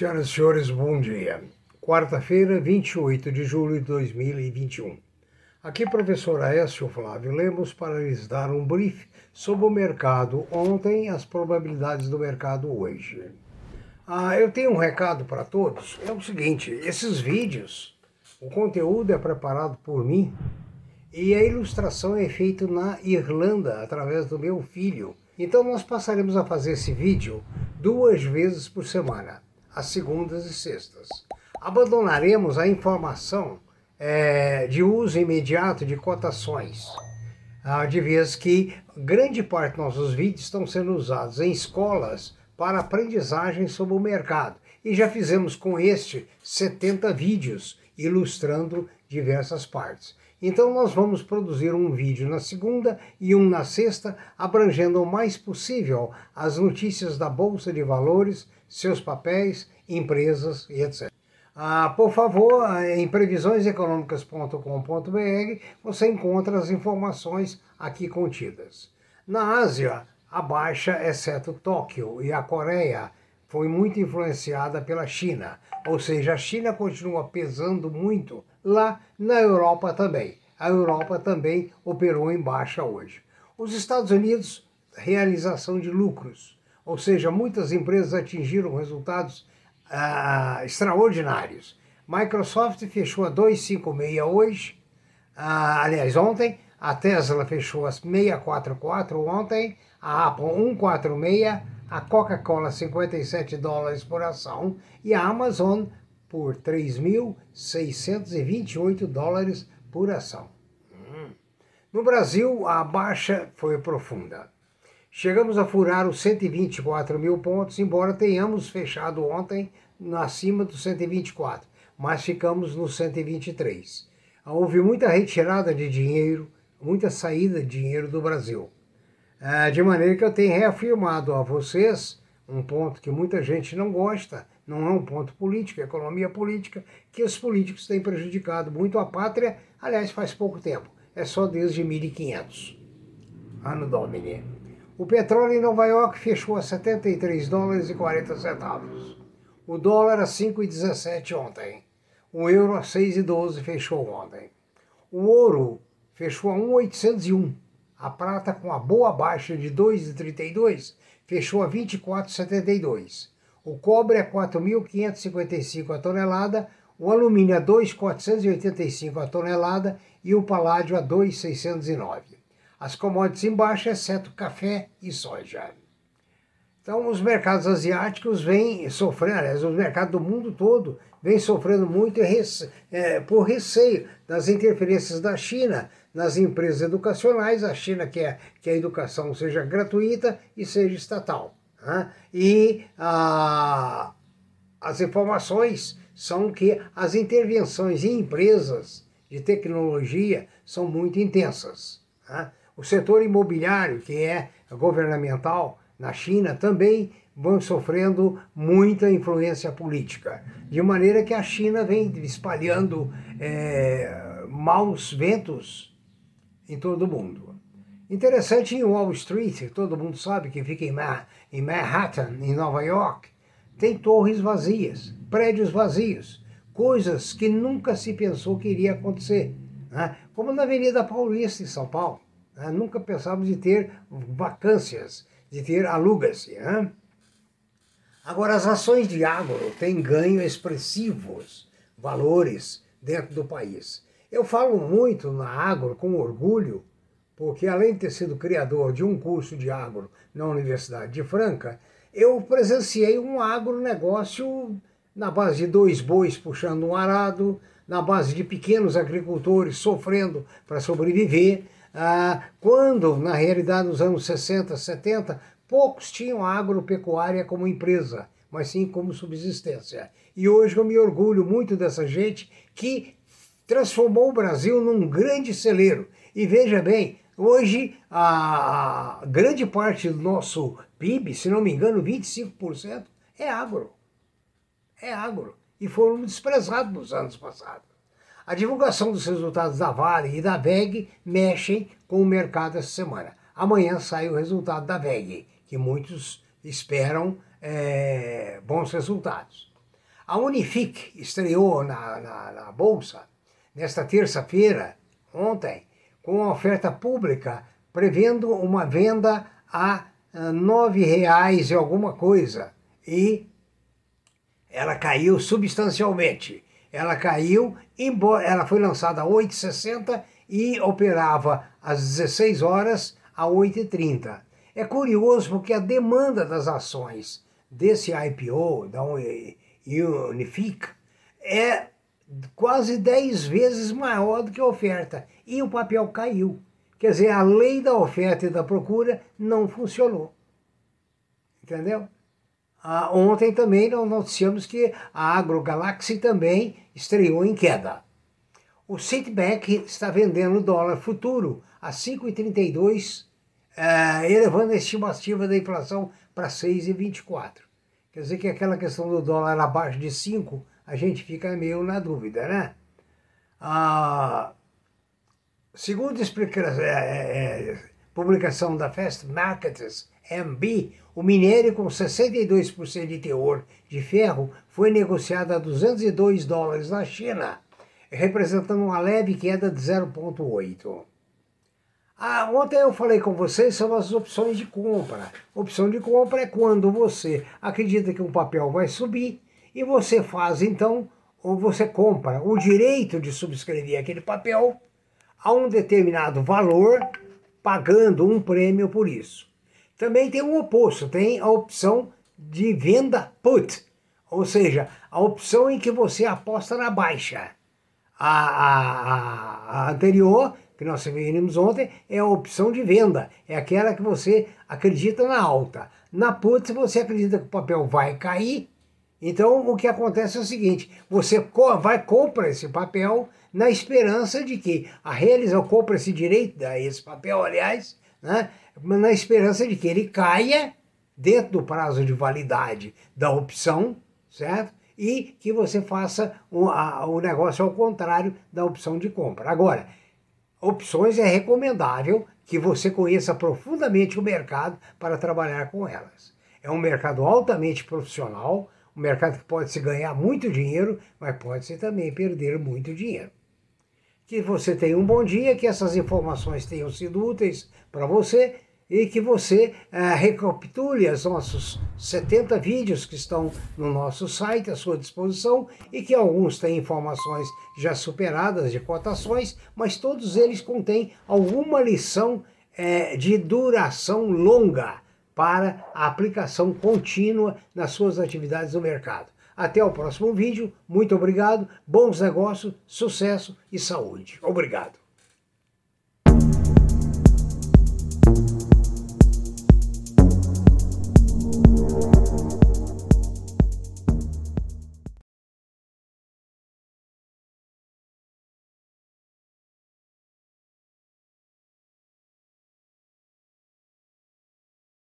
Senhoras e senhores, bom dia. Quarta-feira, 28 de julho de 2021. Aqui, professor Aécio Flávio Lemos, para lhes dar um brief sobre o mercado ontem as probabilidades do mercado hoje. Ah, eu tenho um recado para todos. É o seguinte: esses vídeos, o conteúdo é preparado por mim e a ilustração é feita na Irlanda através do meu filho. Então, nós passaremos a fazer esse vídeo duas vezes por semana às segundas e sextas. Abandonaremos a informação é, de uso imediato de cotações, ah, de vez que grande parte dos nossos vídeos estão sendo usados em escolas para aprendizagem sobre o mercado. E já fizemos com este 70 vídeos ilustrando diversas partes. Então nós vamos produzir um vídeo na segunda e um na sexta, abrangendo o mais possível as notícias da Bolsa de Valores, seus papéis, empresas e etc. Ah, por favor, em previsioneseconômicas.com.br você encontra as informações aqui contidas. Na Ásia, a baixa, exceto Tóquio e a Coreia, foi muito influenciada pela China, ou seja, a China continua pesando muito lá na Europa também. A Europa também operou em baixa hoje. Os Estados Unidos, realização de lucros, ou seja, muitas empresas atingiram resultados ah, extraordinários. Microsoft fechou a 256 hoje, ah, aliás, ontem. A Tesla fechou a 644 ontem, a Apple 146, a Coca-Cola 57 dólares por ação e a Amazon por 3.628 dólares por ação. No Brasil, a baixa foi profunda. Chegamos a furar os 124 mil pontos, embora tenhamos fechado ontem acima dos 124, mas ficamos nos 123. Houve muita retirada de dinheiro, muita saída de dinheiro do Brasil. É, de maneira que eu tenho reafirmado a vocês um ponto que muita gente não gosta, não é um ponto político, é economia política, que os políticos têm prejudicado muito a pátria, aliás, faz pouco tempo, é só desde 1500, ano domini. O petróleo em Nova York fechou a 73 dólares e 40 centavos. O dólar a 5,17 ontem. O euro a 6,12 fechou ontem. O ouro fechou a 1,801. A prata com a boa baixa de 2,32 fechou a 24,72. O cobre a 4.555 a tonelada, o alumínio a 2.485 a tonelada e o paládio a 2.609 as commodities em baixa, exceto café e soja. Então, os mercados asiáticos vêm sofrendo, aliás, os mercados do mundo todo vêm sofrendo muito é, por receio das interferências da China nas empresas educacionais. A China quer que a educação seja gratuita e seja estatal. Né? E a, as informações são que as intervenções em empresas de tecnologia são muito intensas. Né? O setor imobiliário, que é governamental na China, também vão sofrendo muita influência política, de maneira que a China vem espalhando é, maus ventos em todo o mundo. Interessante em Wall Street, todo mundo sabe que fica em Manhattan, em Nova York, tem torres vazias, prédios vazios, coisas que nunca se pensou que iria acontecer, né? como na Avenida Paulista, em São Paulo. Né? Nunca pensávamos de ter vacâncias, de ter alugas-se. Né? Agora, as ações de agro têm ganho expressivos valores dentro do país. Eu falo muito na agro com orgulho, porque além de ter sido criador de um curso de agro na Universidade de Franca, eu presenciei um agronegócio na base de dois bois puxando um arado, na base de pequenos agricultores sofrendo para sobreviver, ah, quando, na realidade, nos anos 60, 70, poucos tinham agropecuária como empresa, mas sim como subsistência. E hoje eu me orgulho muito dessa gente que transformou o Brasil num grande celeiro. E veja bem, hoje a grande parte do nosso PIB, se não me engano, 25%, é agro. É agro. E foram desprezados nos anos passados. A divulgação dos resultados da Vale e da VEG mexem com o mercado essa semana. Amanhã sai o resultado da VEG, que muitos esperam é, bons resultados. A Unifique estreou na, na, na Bolsa nesta terça-feira, ontem, com uma oferta pública prevendo uma venda a R$ nove reais e alguma coisa. E ela caiu substancialmente. Ela caiu, embora ela foi lançada a 8,60 e operava às 16 horas a 8,30. É curioso porque a demanda das ações desse IPO, da Unifique, é quase 10 vezes maior do que a oferta. E o papel caiu. Quer dizer, a lei da oferta e da procura não funcionou. Entendeu? Ah, ontem também nós noticiamos que a AgroGalaxy também estreou em queda. O Citibank está vendendo dólar futuro a 5,32, eh, elevando a estimativa da inflação para 6,24. Quer dizer que aquela questão do dólar abaixo de 5, a gente fica meio na dúvida, né? Ah, segundo a é, é, publicação da Fast Markets MB, o minério com 62% de teor de ferro foi negociado a 202 dólares na China, representando uma leve queda de 0,8. Ah, ontem eu falei com vocês sobre as opções de compra. Opção de compra é quando você acredita que um papel vai subir e você faz então, ou você compra o direito de subscrever aquele papel a um determinado valor, pagando um prêmio por isso. Também tem o oposto, tem a opção de venda put, ou seja, a opção em que você aposta na baixa. A, a, a anterior que nós vimos ontem é a opção de venda, é aquela que você acredita na alta. Na put, você acredita que o papel vai cair, então o que acontece é o seguinte: você vai compra esse papel na esperança de que a realização compra esse direito, esse papel, aliás, né, na esperança de que ele caia dentro do prazo de validade da opção, certo? E que você faça a, o negócio ao contrário da opção de compra. Agora, opções é recomendável que você conheça profundamente o mercado para trabalhar com elas. É um mercado altamente profissional, um mercado que pode se ganhar muito dinheiro, mas pode se também perder muito dinheiro. Que você tenha um bom dia, que essas informações tenham sido úteis para você e que você uh, recapitule os nossos 70 vídeos que estão no nosso site à sua disposição e que alguns têm informações já superadas de cotações, mas todos eles contêm alguma lição uh, de duração longa para a aplicação contínua nas suas atividades no mercado. Até o próximo vídeo, muito obrigado, bons negócios, sucesso e saúde. Obrigado.